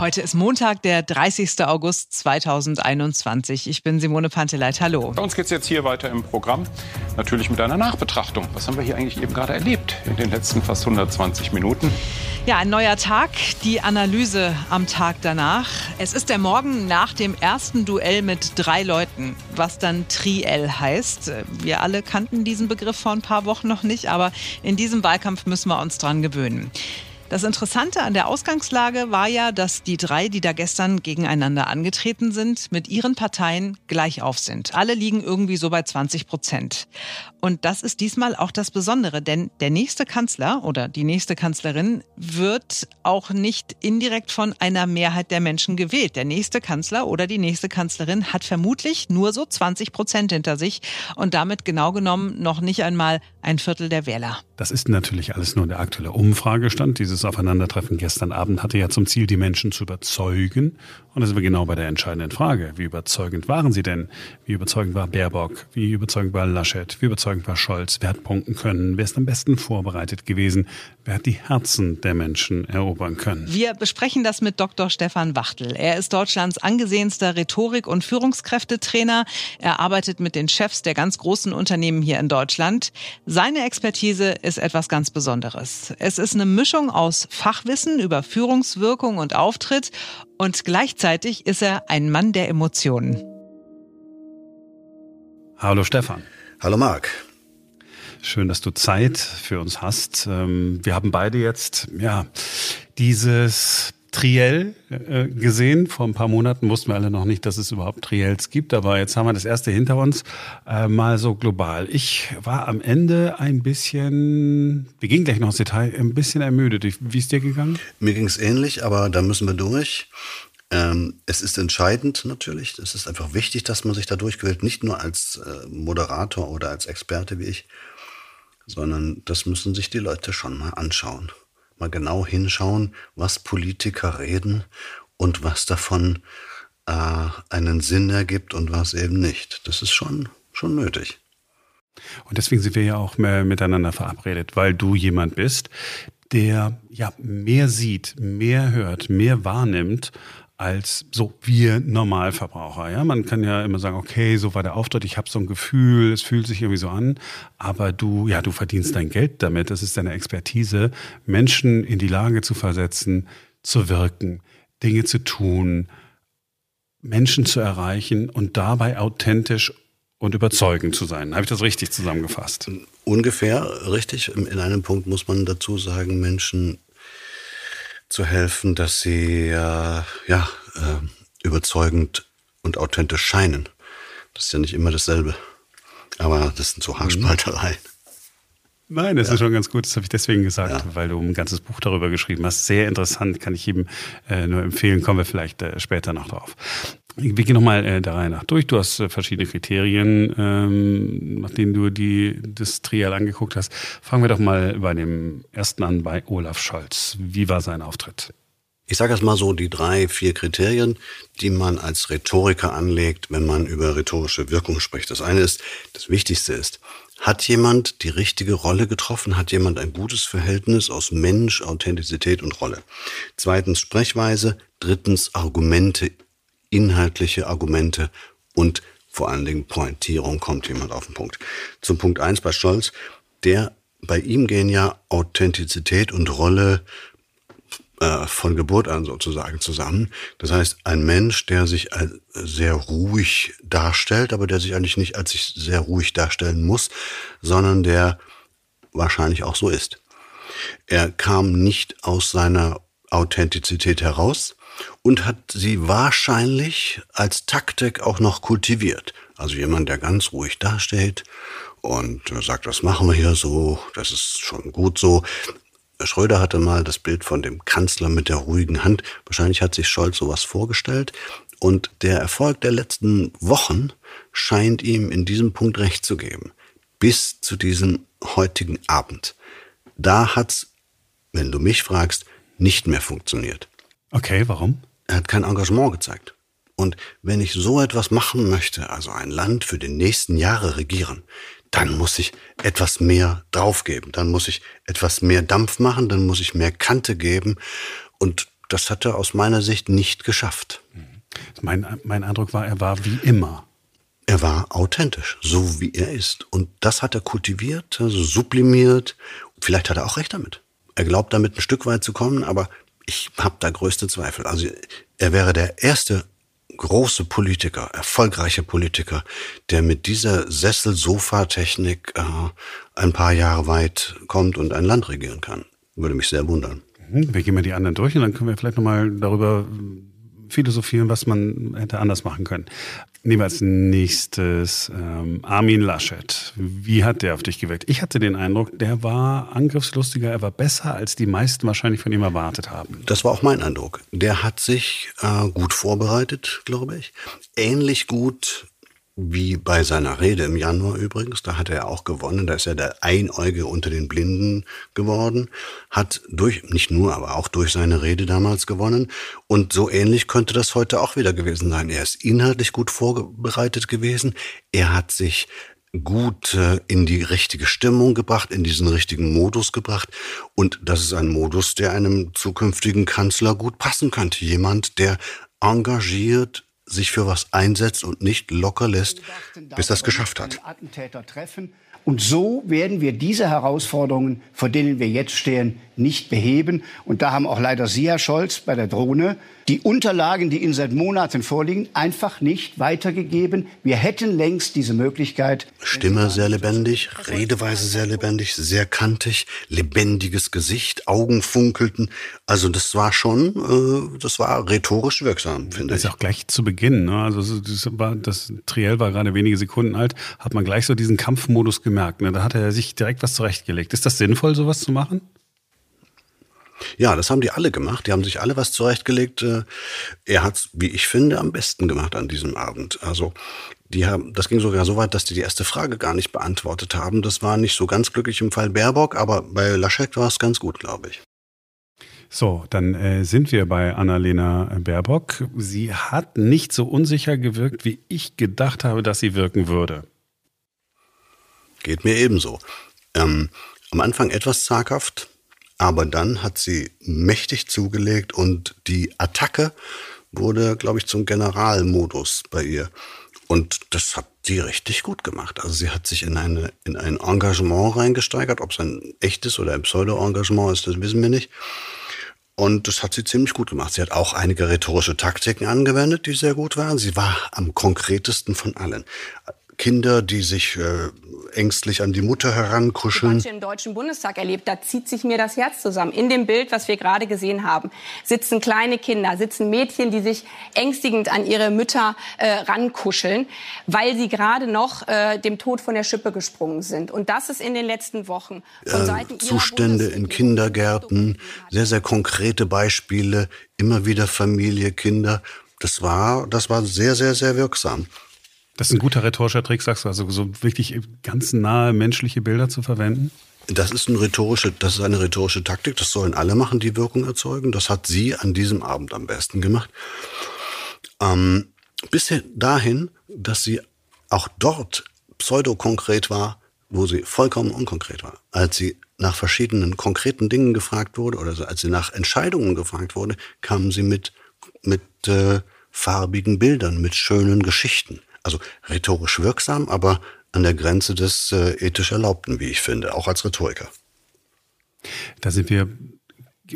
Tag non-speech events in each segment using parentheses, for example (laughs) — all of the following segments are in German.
Heute ist Montag, der 30. August 2021. Ich bin Simone Panteleit. Hallo. Bei uns geht es jetzt hier weiter im Programm. Natürlich mit einer Nachbetrachtung. Was haben wir hier eigentlich eben gerade erlebt in den letzten fast 120 Minuten? Ja, ein neuer Tag, die Analyse am Tag danach. Es ist der Morgen nach dem ersten Duell mit drei Leuten, was dann Triell heißt. Wir alle kannten diesen Begriff vor ein paar Wochen noch nicht, aber in diesem Wahlkampf müssen wir uns dran gewöhnen. Das Interessante an der Ausgangslage war ja, dass die drei, die da gestern gegeneinander angetreten sind, mit ihren Parteien gleich auf sind. Alle liegen irgendwie so bei 20 Prozent. Und das ist diesmal auch das Besondere, denn der nächste Kanzler oder die nächste Kanzlerin wird auch nicht indirekt von einer Mehrheit der Menschen gewählt. Der nächste Kanzler oder die nächste Kanzlerin hat vermutlich nur so 20 Prozent hinter sich und damit genau genommen noch nicht einmal ein Viertel der Wähler. Das ist natürlich alles nur der aktuelle Umfragestand dieses Aufeinandertreffen gestern Abend hatte ja zum Ziel, die Menschen zu überzeugen. Und da sind wir genau bei der entscheidenden Frage. Wie überzeugend waren sie denn? Wie überzeugend war Baerbock? Wie überzeugend war Laschet? Wie überzeugend war Scholz? Wer hat punkten können? Wer ist am besten vorbereitet gewesen? Wer hat die Herzen der Menschen erobern können? Wir besprechen das mit Dr. Stefan Wachtel. Er ist Deutschlands angesehenster Rhetorik- und Führungskräftetrainer. Er arbeitet mit den Chefs der ganz großen Unternehmen hier in Deutschland. Seine Expertise ist etwas ganz Besonderes. Es ist eine Mischung aus Fachwissen über Führungswirkung und Auftritt und gleichzeitig ist er ein Mann der Emotionen. Hallo Stefan. Hallo Marc. Schön, dass du Zeit für uns hast. Ähm, wir haben beide jetzt, ja, dieses Triell äh, gesehen. Vor ein paar Monaten wussten wir alle noch nicht, dass es überhaupt Triels gibt, aber jetzt haben wir das erste hinter uns. Äh, mal so global. Ich war am Ende ein bisschen, wir gehen gleich noch ins Detail, ein bisschen ermüdet. Wie ist dir gegangen? Mir ging es ähnlich, aber da müssen wir durch. Ähm, es ist entscheidend natürlich. Es ist einfach wichtig, dass man sich da durchquält, nicht nur als äh, Moderator oder als Experte wie ich, sondern das müssen sich die Leute schon mal anschauen mal genau hinschauen, was Politiker reden und was davon äh, einen Sinn ergibt und was eben nicht. Das ist schon, schon nötig. Und deswegen sind wir ja auch mehr miteinander verabredet, weil du jemand bist, der ja mehr sieht, mehr hört, mehr wahrnimmt als so wir Normalverbraucher. Ja, man kann ja immer sagen, okay, so war der Auftritt, ich habe so ein Gefühl, es fühlt sich irgendwie so an, aber du, ja, du verdienst dein Geld damit. Das ist deine Expertise, Menschen in die Lage zu versetzen, zu wirken, Dinge zu tun, Menschen zu erreichen und dabei authentisch und überzeugend zu sein. Habe ich das richtig zusammengefasst? Ungefähr richtig. In einem Punkt muss man dazu sagen, Menschen zu helfen, dass sie äh, ja äh, überzeugend und authentisch scheinen. Das ist ja nicht immer dasselbe. Aber das sind so Haarspaltereien. Nein, das ja. ist schon ganz gut. Das habe ich deswegen gesagt, ja. weil du ein ganzes Buch darüber geschrieben hast. Sehr interessant, kann ich jedem äh, nur empfehlen. Kommen wir vielleicht äh, später noch drauf. Wir gehen nochmal äh, der Reihe nach durch. Du hast äh, verschiedene Kriterien, ähm, nach denen du die, das Trial angeguckt hast. Fangen wir doch mal bei dem ersten an, bei Olaf Scholz. Wie war sein Auftritt? Ich sage erst mal so die drei, vier Kriterien, die man als Rhetoriker anlegt, wenn man über rhetorische Wirkung spricht. Das eine ist, das Wichtigste ist, hat jemand die richtige Rolle getroffen? Hat jemand ein gutes Verhältnis aus Mensch, Authentizität und Rolle? Zweitens Sprechweise. Drittens Argumente inhaltliche Argumente und vor allen Dingen Pointierung kommt jemand auf den Punkt. Zum Punkt eins bei Scholz, der bei ihm gehen ja Authentizität und Rolle äh, von Geburt an sozusagen zusammen. Das heißt, ein Mensch, der sich sehr ruhig darstellt, aber der sich eigentlich nicht als sich sehr ruhig darstellen muss, sondern der wahrscheinlich auch so ist. Er kam nicht aus seiner Authentizität heraus, und hat sie wahrscheinlich als Taktik auch noch kultiviert. Also jemand, der ganz ruhig dasteht und sagt, das machen wir hier so, das ist schon gut so. Schröder hatte mal das Bild von dem Kanzler mit der ruhigen Hand. Wahrscheinlich hat sich Scholz sowas vorgestellt. Und der Erfolg der letzten Wochen scheint ihm in diesem Punkt recht zu geben. Bis zu diesem heutigen Abend. Da hat's, wenn du mich fragst, nicht mehr funktioniert. Okay, warum? Er hat kein Engagement gezeigt. Und wenn ich so etwas machen möchte, also ein Land für die nächsten Jahre regieren, dann muss ich etwas mehr draufgeben, dann muss ich etwas mehr Dampf machen, dann muss ich mehr Kante geben. Und das hat er aus meiner Sicht nicht geschafft. Mein, mein Eindruck war, er war wie immer. Er war authentisch, so wie er ist. Und das hat er kultiviert, also sublimiert. Vielleicht hat er auch recht damit. Er glaubt damit ein Stück weit zu kommen, aber ich habe da größte Zweifel. Also er wäre der erste große Politiker, erfolgreiche Politiker, der mit dieser Sessel-Sofa-Technik äh, ein paar Jahre weit kommt und ein Land regieren kann. Würde mich sehr wundern. Mhm, wir gehen mal die anderen durch und dann können wir vielleicht nochmal darüber philosophieren, was man hätte anders machen können. Nehmen wir als nächstes ähm, Armin Laschet. Wie hat der auf dich gewirkt? Ich hatte den Eindruck, der war angriffslustiger, er war besser, als die meisten wahrscheinlich von ihm erwartet haben. Das war auch mein Eindruck. Der hat sich äh, gut vorbereitet, glaube ich. Ähnlich gut wie bei seiner Rede im Januar übrigens, da hat er auch gewonnen, da ist er der Einäugige unter den Blinden geworden, hat durch, nicht nur, aber auch durch seine Rede damals gewonnen. Und so ähnlich könnte das heute auch wieder gewesen sein. Er ist inhaltlich gut vorbereitet gewesen. Er hat sich gut äh, in die richtige Stimmung gebracht, in diesen richtigen Modus gebracht. Und das ist ein Modus, der einem zukünftigen Kanzler gut passen könnte. Jemand, der engagiert sich für was einsetzt und nicht locker lässt, bis er es geschafft hat. Und so werden wir diese Herausforderungen, vor denen wir jetzt stehen, nicht beheben. Und da haben auch leider Sie, Herr Scholz, bei der Drohne die Unterlagen, die Ihnen seit Monaten vorliegen, einfach nicht weitergegeben. Wir hätten längst diese Möglichkeit. Stimme sehr lebendig, Redeweise sehr lebendig, sehr kantig, lebendiges Gesicht, Augen funkelten. Also das war schon, äh, das war rhetorisch wirksam, finde ich. Das ist auch gleich zu Beginn. Ne? Also das, war, das Triell war gerade wenige Sekunden alt, hat man gleich so diesen Kampfmodus gemerkt. Ne? Da hat er sich direkt was zurechtgelegt. Ist das sinnvoll, sowas zu machen? Ja, das haben die alle gemacht. Die haben sich alle was zurechtgelegt. Äh, er hat es, wie ich finde, am besten gemacht an diesem Abend. Also die haben, das ging sogar so weit, dass die die erste Frage gar nicht beantwortet haben. Das war nicht so ganz glücklich im Fall Baerbock, aber bei Laschet war es ganz gut, glaube ich. So, dann äh, sind wir bei Annalena Baerbock. Sie hat nicht so unsicher gewirkt, wie ich gedacht habe, dass sie wirken würde. Geht mir ebenso. Ähm, am Anfang etwas zaghaft, aber dann hat sie mächtig zugelegt und die Attacke wurde, glaube ich, zum Generalmodus bei ihr. Und das hat sie richtig gut gemacht. Also sie hat sich in, eine, in ein Engagement reingesteigert. Ob es ein echtes oder ein Pseudo-Engagement ist, das wissen wir nicht. Und das hat sie ziemlich gut gemacht. Sie hat auch einige rhetorische Taktiken angewendet, die sehr gut waren. Sie war am konkretesten von allen. Kinder, die sich äh, ängstlich an die Mutter herankuscheln. Ich im Deutschen Bundestag erlebt, da zieht sich mir das Herz zusammen. In dem Bild, was wir gerade gesehen haben, sitzen kleine Kinder, sitzen Mädchen, die sich ängstigend an ihre Mütter äh, rankuscheln, weil sie gerade noch äh, dem Tod von der Schippe gesprungen sind. Und das ist in den letzten Wochen von Seiten äh, Zustände in Kindergärten, sehr, sehr konkrete Beispiele, immer wieder Familie, Kinder. Das war, das war sehr, sehr, sehr wirksam. Das ist ein guter rhetorischer Trick, sagst du, also so wirklich ganz nahe menschliche Bilder zu verwenden? Das ist, ein rhetorische, das ist eine rhetorische Taktik, das sollen alle machen, die Wirkung erzeugen. Das hat sie an diesem Abend am besten gemacht. Ähm, bis dahin, dass sie auch dort pseudokonkret war, wo sie vollkommen unkonkret war. Als sie nach verschiedenen konkreten Dingen gefragt wurde oder als sie nach Entscheidungen gefragt wurde, kamen sie mit, mit äh, farbigen Bildern, mit schönen Geschichten. Also rhetorisch wirksam, aber an der Grenze des äh, ethisch Erlaubten, wie ich finde, auch als Rhetoriker. Da sind wir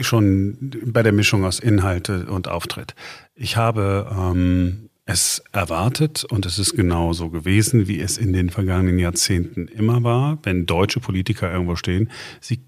schon bei der Mischung aus Inhalte und Auftritt. Ich habe ähm, es erwartet und es ist genau so gewesen, wie es in den vergangenen Jahrzehnten immer war, wenn deutsche Politiker irgendwo stehen. Sie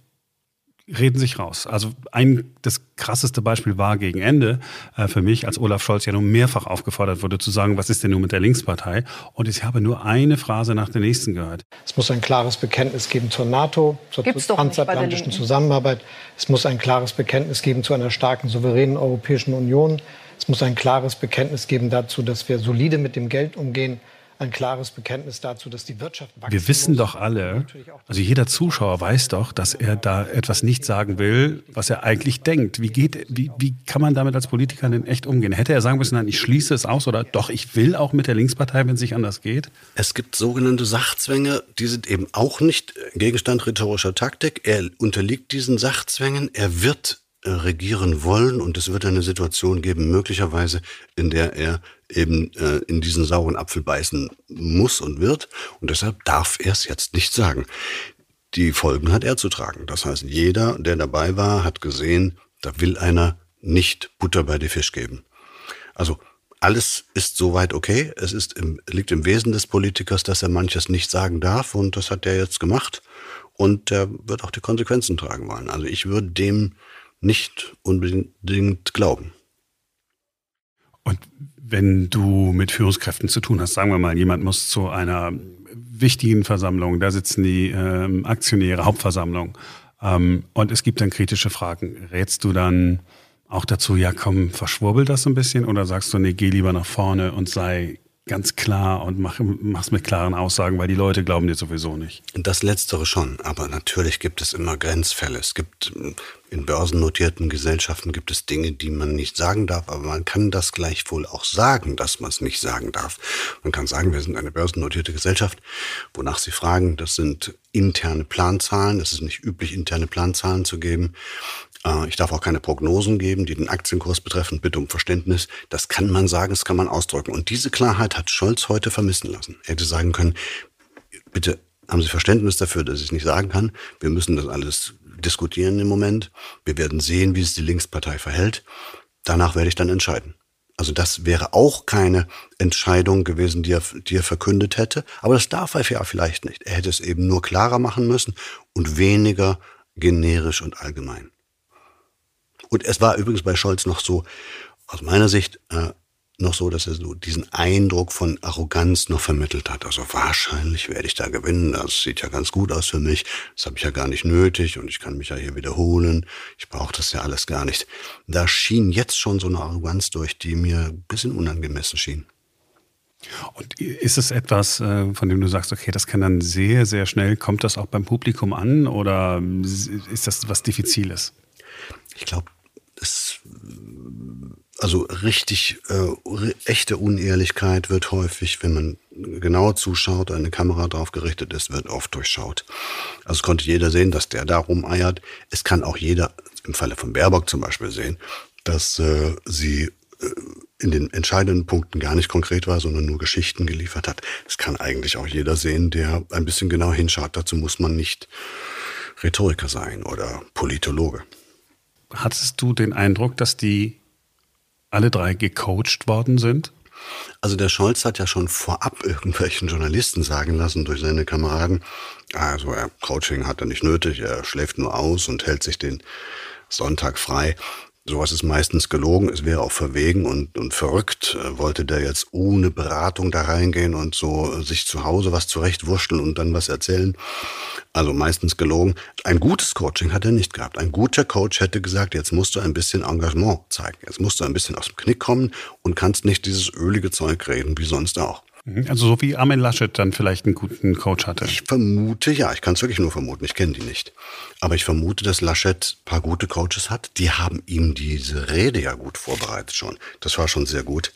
reden sich raus. Also ein das krasseste Beispiel war gegen Ende äh, für mich, als Olaf Scholz ja nun mehrfach aufgefordert wurde zu sagen, was ist denn nun mit der Linkspartei? Und ich habe nur eine Phrase nach der nächsten gehört. Es muss ein klares Bekenntnis geben zur NATO, zur transatlantischen Zusammenarbeit. Es muss ein klares Bekenntnis geben zu einer starken, souveränen Europäischen Union. Es muss ein klares Bekenntnis geben dazu, dass wir solide mit dem Geld umgehen ein klares Bekenntnis dazu, dass die Wirtschaft wachsen Wir wissen muss. doch alle, also jeder Zuschauer weiß doch, dass er da etwas nicht sagen will, was er eigentlich denkt. Wie geht, wie, wie kann man damit als Politiker denn echt umgehen? Hätte er sagen müssen, nein, ich schließe es aus oder doch, ich will auch mit der Linkspartei, wenn es nicht anders geht? Es gibt sogenannte Sachzwänge, die sind eben auch nicht Gegenstand rhetorischer Taktik. Er unterliegt diesen Sachzwängen, er wird regieren wollen und es wird eine Situation geben, möglicherweise, in der er eben äh, in diesen sauren Apfel beißen muss und wird und deshalb darf er es jetzt nicht sagen. Die Folgen hat er zu tragen. Das heißt, jeder, der dabei war, hat gesehen, da will einer nicht Butter bei die Fisch geben. Also alles ist soweit okay. Es ist im, liegt im Wesen des Politikers, dass er manches nicht sagen darf und das hat er jetzt gemacht und er wird auch die Konsequenzen tragen wollen. Also ich würde dem nicht unbedingt glauben. Und wenn du mit Führungskräften zu tun hast, sagen wir mal, jemand muss zu einer wichtigen Versammlung, da sitzen die ähm, Aktionäre, Hauptversammlung, ähm, und es gibt dann kritische Fragen. Rätst du dann auch dazu, ja komm, verschwurbel das so ein bisschen oder sagst du, nee, geh lieber nach vorne und sei ganz klar und mach, mach's mit klaren Aussagen, weil die Leute glauben dir sowieso nicht. Das Letztere schon, aber natürlich gibt es immer Grenzfälle. Es gibt in börsennotierten Gesellschaften gibt es Dinge, die man nicht sagen darf, aber man kann das gleichwohl auch sagen, dass man es nicht sagen darf. Man kann sagen, wir sind eine börsennotierte Gesellschaft, wonach Sie fragen, das sind interne Planzahlen. Es ist nicht üblich, interne Planzahlen zu geben. Äh, ich darf auch keine Prognosen geben, die den Aktienkurs betreffen. Bitte um Verständnis. Das kann man sagen, das kann man ausdrücken. Und diese Klarheit hat Scholz heute vermissen lassen. Er hätte sagen können, bitte haben Sie Verständnis dafür, dass ich es nicht sagen kann. Wir müssen das alles diskutieren im Moment. Wir werden sehen, wie es die Linkspartei verhält. Danach werde ich dann entscheiden. Also das wäre auch keine Entscheidung gewesen, die er, die er verkündet hätte. Aber das darf er ja vielleicht nicht. Er hätte es eben nur klarer machen müssen und weniger generisch und allgemein. Und es war übrigens bei Scholz noch so, aus meiner Sicht, äh, noch so, dass er so diesen Eindruck von Arroganz noch vermittelt hat. Also wahrscheinlich werde ich da gewinnen. Das sieht ja ganz gut aus für mich. Das habe ich ja gar nicht nötig und ich kann mich ja hier wiederholen. Ich brauche das ja alles gar nicht. Da schien jetzt schon so eine Arroganz durch, die mir ein bisschen unangemessen schien. Und ist es etwas, äh, von dem du sagst, okay, das kann dann sehr, sehr schnell, kommt das auch beim Publikum an oder ist das was Diffiziles? Ich glaube, es, also richtig äh, echte Unehrlichkeit wird häufig, wenn man genauer zuschaut, eine Kamera drauf gerichtet ist, wird oft durchschaut. Also es konnte jeder sehen, dass der da rumeiert. Es kann auch jeder, im Falle von Baerbock zum Beispiel sehen, dass äh, sie äh, in den entscheidenden Punkten gar nicht konkret war, sondern nur Geschichten geliefert hat. Das kann eigentlich auch jeder sehen, der ein bisschen genau hinschaut. Dazu muss man nicht Rhetoriker sein oder Politologe. Hattest du den Eindruck, dass die alle drei gecoacht worden sind? Also der Scholz hat ja schon vorab irgendwelchen Journalisten sagen lassen durch seine Kameraden, also er Coaching hat er nicht nötig, er schläft nur aus und hält sich den Sonntag frei. Sowas ist meistens gelogen. Es wäre auch verwegen und, und verrückt. Äh, wollte der jetzt ohne Beratung da reingehen und so äh, sich zu Hause was zurechtwurschteln und dann was erzählen? Also meistens gelogen. Ein gutes Coaching hat er nicht gehabt. Ein guter Coach hätte gesagt, jetzt musst du ein bisschen Engagement zeigen. Jetzt musst du ein bisschen aus dem Knick kommen und kannst nicht dieses ölige Zeug reden wie sonst auch. Mhm. Also so wie Armin Laschet dann vielleicht einen guten Coach hatte. Ich vermute, ja, ich kann es wirklich nur vermuten, ich kenne die nicht. Aber ich vermute, dass Laschet ein paar gute Coaches hat. Die haben ihm diese Rede ja gut vorbereitet schon. Das war schon sehr gut.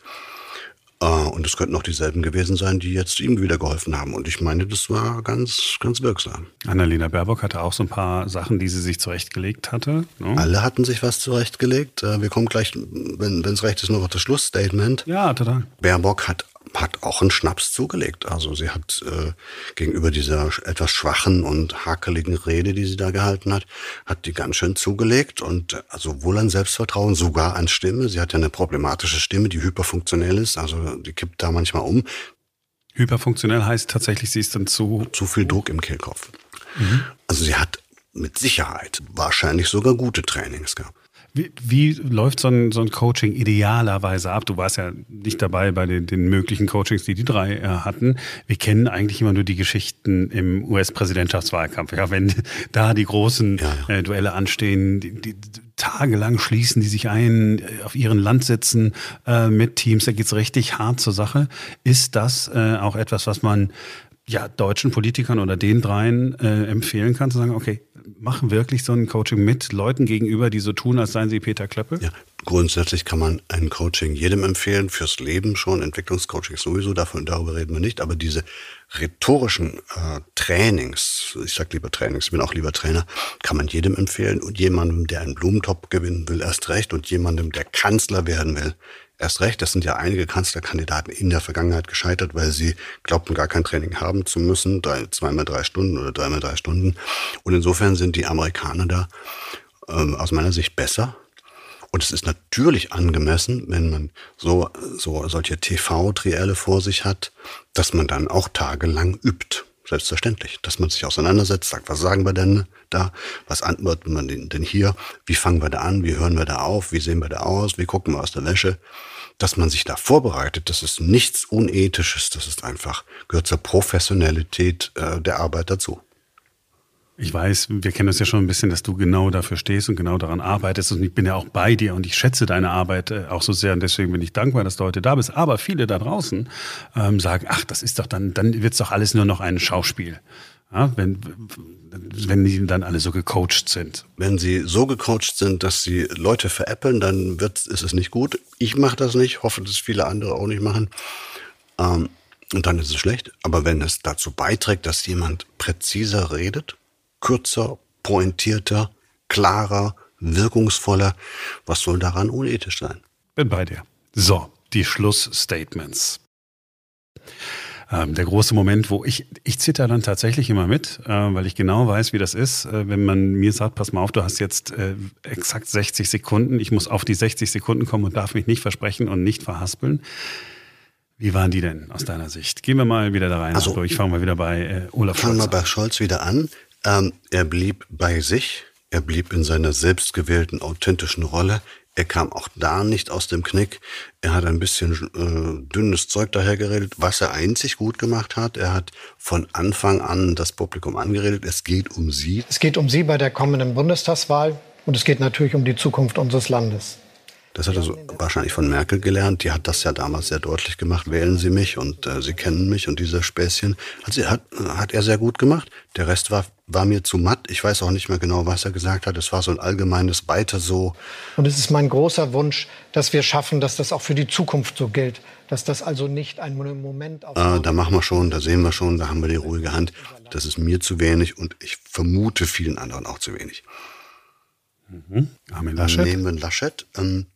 Äh, und es könnten auch dieselben gewesen sein, die jetzt ihm wieder geholfen haben. Und ich meine, das war ganz, ganz wirksam. Annalena Baerbock hatte auch so ein paar Sachen, die sie sich zurechtgelegt hatte. No? Ne? Alle hatten sich was zurechtgelegt. Äh, wir kommen gleich, wenn es recht ist, noch auf das Schlussstatement. Ja, total. Baerbock hat hat auch einen Schnaps zugelegt. Also sie hat äh, gegenüber dieser etwas schwachen und hakeligen Rede, die sie da gehalten hat, hat die ganz schön zugelegt und äh, also wohl an Selbstvertrauen, sogar an Stimme. Sie hat ja eine problematische Stimme, die hyperfunktionell ist, also die kippt da manchmal um. Hyperfunktionell heißt tatsächlich, sie ist dann zu... Zu viel Druck im Kehlkopf. Mhm. Also sie hat mit Sicherheit wahrscheinlich sogar gute Trainings gehabt. Wie, wie läuft so ein, so ein Coaching idealerweise ab? Du warst ja nicht dabei bei den, den möglichen Coachings, die die drei äh, hatten. Wir kennen eigentlich immer nur die Geschichten im US-Präsidentschaftswahlkampf. Ja, wenn (laughs) da die großen ja, ja. Äh, Duelle anstehen, die, die, tagelang schließen die sich ein, äh, auf ihren Landsitzen äh, mit Teams, da geht's richtig hart zur Sache. Ist das äh, auch etwas, was man ja, deutschen Politikern oder den dreien äh, empfehlen kann, zu sagen, okay, machen wirklich so ein Coaching mit Leuten gegenüber, die so tun, als seien sie Peter Klöppel? Ja, Grundsätzlich kann man ein Coaching jedem empfehlen, fürs Leben schon, Entwicklungscoaching sowieso, davon, darüber reden wir nicht, aber diese rhetorischen äh, Trainings, ich sag lieber Trainings, ich bin auch lieber Trainer, kann man jedem empfehlen. Und jemandem, der einen Blumentopf gewinnen will, erst recht. Und jemandem, der Kanzler werden will, erst recht. Das sind ja einige Kanzlerkandidaten in der Vergangenheit gescheitert, weil sie glaubten, gar kein Training haben zu müssen, drei, zweimal drei Stunden oder dreimal drei Stunden. Und insofern sind die Amerikaner da ähm, aus meiner Sicht besser und es ist natürlich angemessen, wenn man so, so solche TV-Trielle vor sich hat, dass man dann auch tagelang übt. Selbstverständlich, dass man sich auseinandersetzt, sagt, was sagen wir denn da, was antworten wir denn hier, wie fangen wir da an, wie hören wir da auf, wie sehen wir da aus, wie gucken wir aus der Wäsche, dass man sich da vorbereitet, das ist nichts Unethisches, das ist einfach, gehört zur Professionalität äh, der Arbeit dazu. Ich weiß, wir kennen uns ja schon ein bisschen, dass du genau dafür stehst und genau daran arbeitest. Und ich bin ja auch bei dir und ich schätze deine Arbeit äh, auch so sehr. Und deswegen bin ich dankbar, dass du heute da bist. Aber viele da draußen ähm, sagen, ach, das ist doch dann, dann wird's doch alles nur noch ein Schauspiel. Ja, wenn, wenn die dann alle so gecoacht sind. Wenn sie so gecoacht sind, dass sie Leute veräppeln, dann wird, ist es nicht gut. Ich mache das nicht, hoffe, dass viele andere auch nicht machen. Ähm, und dann ist es schlecht. Aber wenn es dazu beiträgt, dass jemand präziser redet, kürzer, pointierter, klarer, wirkungsvoller. Was soll daran unethisch sein? Bin bei dir. So, die Schlussstatements. Ähm, der große Moment, wo ich, ich zitter dann tatsächlich immer mit, äh, weil ich genau weiß, wie das ist, äh, wenn man mir sagt, pass mal auf, du hast jetzt äh, exakt 60 Sekunden, ich muss auf die 60 Sekunden kommen und darf mich nicht versprechen und nicht verhaspeln. Wie waren die denn aus deiner Sicht? Gehen wir mal wieder da rein. Also, durch. Fangen wir wieder bei äh, Olaf Scholz. Fangen wir bei Scholz wieder an. Ähm, er blieb bei sich, er blieb in seiner selbstgewählten, authentischen Rolle. Er kam auch da nicht aus dem Knick. Er hat ein bisschen äh, dünnes Zeug dahergeredet, was er einzig gut gemacht hat. Er hat von Anfang an das Publikum angeredet. Es geht um Sie. Es geht um Sie bei der kommenden Bundestagswahl und es geht natürlich um die Zukunft unseres Landes. Das hat er so wahrscheinlich von Merkel gelernt. Die hat das ja damals sehr deutlich gemacht. Wählen Sie mich und äh, Sie kennen mich und diese Späßchen. Also hat, hat er sehr gut gemacht. Der Rest war, war mir zu matt. Ich weiß auch nicht mehr genau, was er gesagt hat. Es war so ein allgemeines Weiter so. Und es ist mein großer Wunsch, dass wir schaffen, dass das auch für die Zukunft so gilt. Dass das also nicht ein Moment auf. Äh, da machen wir schon, da sehen wir schon, da haben wir die ruhige Hand. Das ist mir zu wenig und ich vermute vielen anderen auch zu wenig. Mhm. Armin Laschet. Nehmen wir Laschet. Ähm,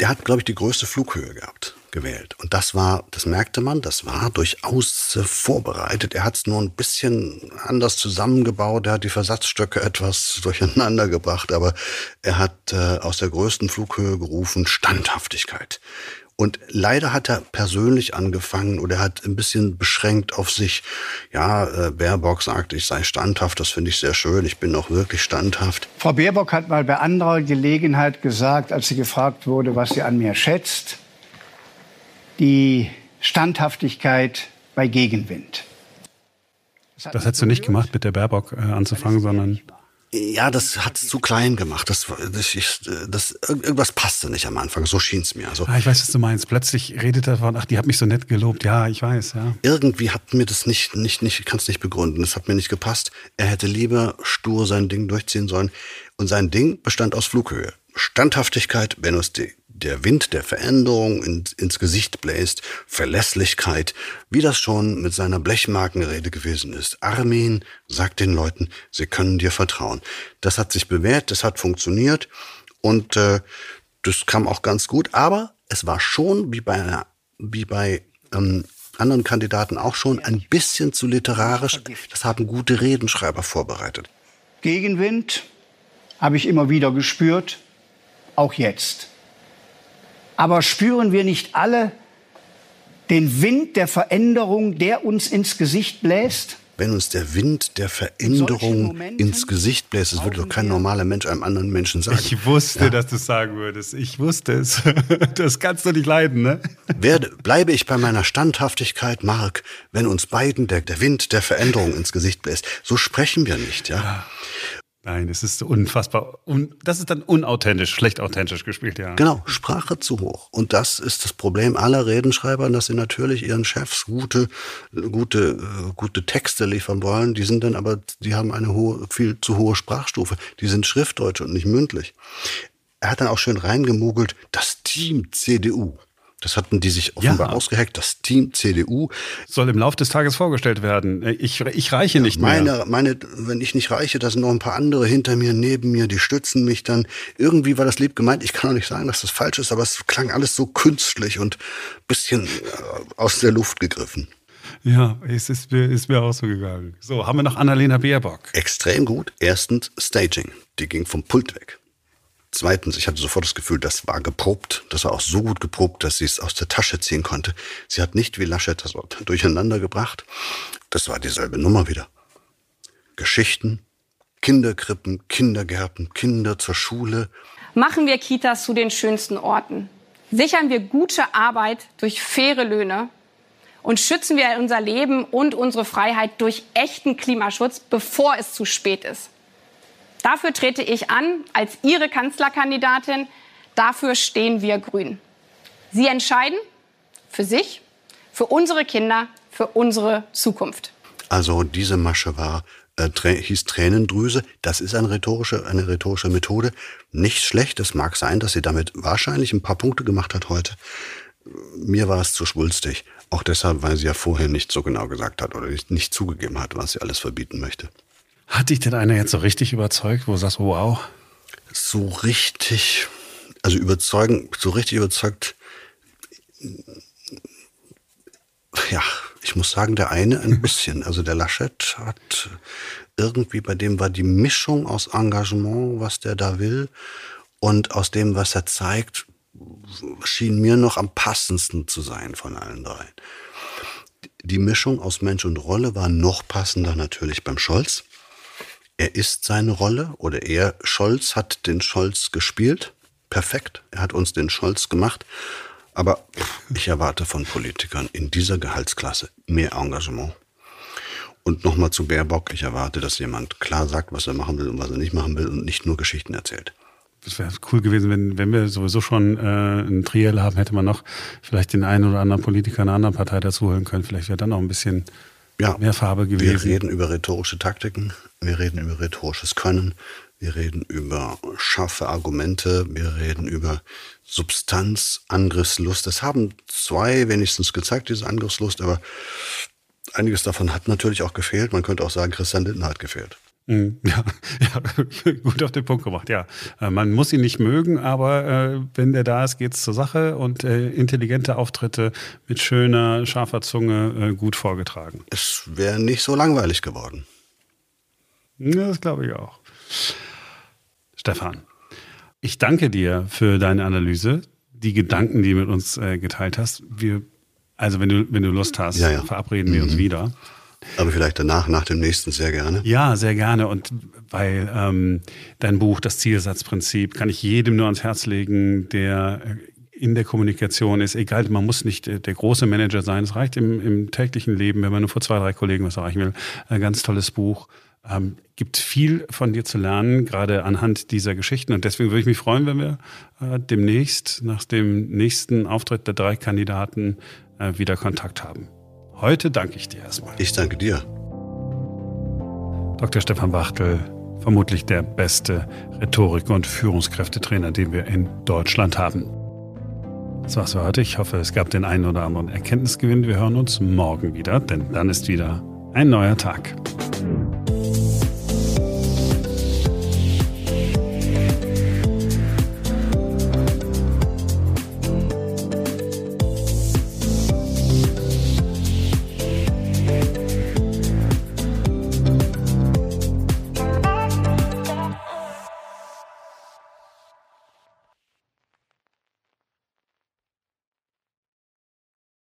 der hat, glaube ich, die größte Flughöhe gehabt, gewählt. Und das war, das merkte man, das war durchaus äh, vorbereitet. Er hat es nur ein bisschen anders zusammengebaut. Er hat die Versatzstöcke (laughs) etwas durcheinander gebracht, aber er hat äh, aus der größten Flughöhe gerufen Standhaftigkeit. Und leider hat er persönlich angefangen oder er hat ein bisschen beschränkt auf sich. Ja, äh, Baerbock sagt, ich sei standhaft, das finde ich sehr schön. Ich bin auch wirklich standhaft. Frau Baerbock hat mal bei anderer Gelegenheit gesagt, als sie gefragt wurde, was sie an mir schätzt, die Standhaftigkeit bei Gegenwind. Das, das hättest du nicht gemacht, mit der Baerbock äh, anzufangen, sondern ja, das hat es zu klein gemacht. Das, das, ich, das, irgendwas passte nicht am Anfang. So schien es mir. Also, ah, ich weiß, was du meinst. Plötzlich redet er von, ach, die hat mich so nett gelobt. Ja, ich weiß, ja. Irgendwie hat mir das nicht, nicht, nicht, ich kann es nicht begründen. Das hat mir nicht gepasst. Er hätte lieber stur sein Ding durchziehen sollen. Und sein Ding bestand aus Flughöhe. Standhaftigkeit, wenn uns die der Wind der Veränderung in, ins Gesicht bläst, Verlässlichkeit, wie das schon mit seiner Blechmarkenrede gewesen ist. Armin sagt den Leuten, sie können dir vertrauen. Das hat sich bewährt, das hat funktioniert und äh, das kam auch ganz gut. Aber es war schon wie bei einer, wie bei ähm, anderen Kandidaten auch schon ein bisschen zu literarisch. Das haben gute Redenschreiber vorbereitet. Gegenwind habe ich immer wieder gespürt, auch jetzt. Aber spüren wir nicht alle den Wind der Veränderung, der uns ins Gesicht bläst? Wenn uns der Wind der Veränderung ins Gesicht bläst, das würde doch kein normaler Mensch einem anderen Menschen sagen. Ich wusste, ja? dass du es sagen würdest. Ich wusste es. (laughs) Das kannst du nicht leiden, ne? Werde, bleibe ich bei meiner Standhaftigkeit, Mark, wenn uns beiden der, der Wind der Veränderung ins Gesicht bläst. So sprechen wir nicht, ja. ja. Nein, es ist unfassbar. Un das ist dann unauthentisch, schlecht authentisch gespielt, ja. Genau, Sprache zu hoch. Und das ist das Problem aller Redenschreiber, dass sie natürlich ihren Chefs gute, gute, äh, gute Texte liefern wollen. Die sind dann aber, die haben eine hohe, viel zu hohe Sprachstufe. Die sind Schriftdeutsche und nicht mündlich. er hat dann auch schön reingemogelt, das Team CDU. Das hatten die sich offenbar ja. ausgeheckt. Das Team CDU soll im Laufe des Tages vorgestellt werden. Ich, ich reiche nicht meine, mehr. Meine, wenn ich nicht reiche, da sind noch ein paar andere hinter mir, neben mir, die stützen mich dann. Irgendwie war das lieb gemeint. Ich kann auch nicht sagen, dass das falsch ist, aber es klang alles so künstlich und bisschen äh, aus der Luft gegriffen. Ja, es ist mir, ist mir auch so gegangen. So, haben wir noch Annalena Baerbock. Extrem gut. Erstens Staging. Die ging vom Pult weg. Zweitens, ich hatte sofort das Gefühl, das war geprobt. Das war auch so gut geprobt, dass sie es aus der Tasche ziehen konnte. Sie hat nicht wie Laschet das Wort (laughs) durcheinander gebracht. Das war dieselbe Nummer wieder. Geschichten, Kinderkrippen, Kindergärten, Kinder zur Schule. Machen wir Kitas zu den schönsten Orten. Sichern wir gute Arbeit durch faire Löhne und schützen wir unser Leben und unsere Freiheit durch echten Klimaschutz, bevor es zu spät ist. Dafür trete ich an als Ihre Kanzlerkandidatin. Dafür stehen wir Grün. Sie entscheiden für sich, für unsere Kinder, für unsere Zukunft. Also diese Masche war äh, hieß Tränendrüse. Das ist eine rhetorische, eine rhetorische Methode. Nicht schlecht. Es mag sein, dass sie damit wahrscheinlich ein paar Punkte gemacht hat heute. Mir war es zu schwulstig. Auch deshalb, weil sie ja vorher nicht so genau gesagt hat oder nicht, nicht zugegeben hat, was sie alles verbieten möchte. Hat dich denn einer jetzt so richtig überzeugt, wo du sagst, wow? So richtig, also überzeugen, so richtig überzeugt, ja, ich muss sagen, der eine ein (laughs) bisschen. Also der Laschet hat irgendwie, bei dem war die Mischung aus Engagement, was der da will, und aus dem, was er zeigt, schien mir noch am passendsten zu sein von allen drei. Die Mischung aus Mensch und Rolle war noch passender natürlich beim Scholz. Er ist seine Rolle oder er, Scholz, hat den Scholz gespielt. Perfekt. Er hat uns den Scholz gemacht. Aber ich erwarte von Politikern in dieser Gehaltsklasse mehr Engagement. Und nochmal zu Baerbock. Ich erwarte, dass jemand klar sagt, was er machen will und was er nicht machen will und nicht nur Geschichten erzählt. Es wäre cool gewesen, wenn, wenn wir sowieso schon äh, ein Triell haben, hätte man noch vielleicht den einen oder anderen Politiker einer anderen Partei dazuholen können. Vielleicht wäre dann noch ein bisschen ja, mehr Farbe gewesen. Wir reden über rhetorische Taktiken, wir reden über rhetorisches Können, wir reden über scharfe Argumente, wir reden über Substanz, Angriffslust. Das haben zwei wenigstens gezeigt, diese Angriffslust, aber einiges davon hat natürlich auch gefehlt. Man könnte auch sagen, Christian Lindner hat gefehlt. Mhm. (laughs) Ja, ja, (laughs) gut auf den Punkt gemacht, ja. Äh, man muss ihn nicht mögen, aber äh, wenn der da ist, geht's zur Sache und äh, intelligente Auftritte mit schöner, scharfer Zunge äh, gut vorgetragen. Es wäre nicht so langweilig geworden. Ja, das glaube ich auch. Stefan, ich danke dir für deine Analyse, die Gedanken, die du mit uns äh, geteilt hast. Wir, also wenn du, wenn du Lust hast, ja, ja. verabreden wir mhm. uns wieder. Aber vielleicht danach, nach dem nächsten sehr gerne. Ja, sehr gerne. Und weil ähm, dein Buch, das Zielsatzprinzip, kann ich jedem nur ans Herz legen, der in der Kommunikation ist, egal, man muss nicht der große Manager sein, es reicht im, im täglichen Leben, wenn man nur vor zwei, drei Kollegen was erreichen will. Ein ganz tolles Buch. Ähm, gibt viel von dir zu lernen, gerade anhand dieser Geschichten. Und deswegen würde ich mich freuen, wenn wir äh, demnächst, nach dem nächsten Auftritt der drei Kandidaten, äh, wieder Kontakt haben. Heute danke ich dir erstmal. Ich danke dir. Dr. Stefan Wachtel, vermutlich der beste Rhetorik- und Führungskräftetrainer, den wir in Deutschland haben. Das war's für heute. Ich hoffe, es gab den einen oder anderen Erkenntnisgewinn. Wir hören uns morgen wieder, denn dann ist wieder ein neuer Tag.